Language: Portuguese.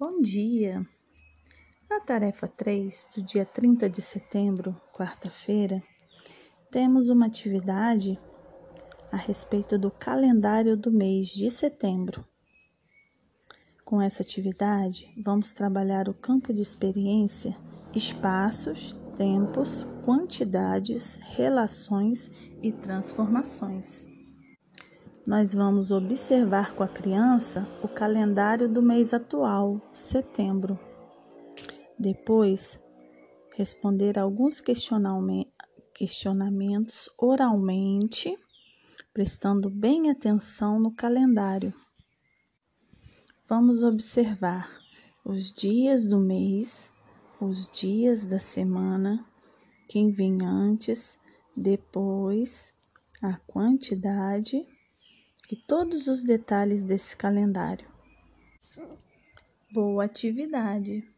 Bom dia! Na tarefa 3 do dia 30 de setembro, quarta-feira, temos uma atividade a respeito do calendário do mês de setembro. Com essa atividade, vamos trabalhar o campo de experiência, espaços, tempos, quantidades, relações e transformações. Nós vamos observar com a criança o calendário do mês atual, setembro. Depois, responder alguns questionamentos oralmente, prestando bem atenção no calendário. Vamos observar os dias do mês, os dias da semana, quem vem antes, depois, a quantidade e todos os detalhes desse calendário. Boa atividade!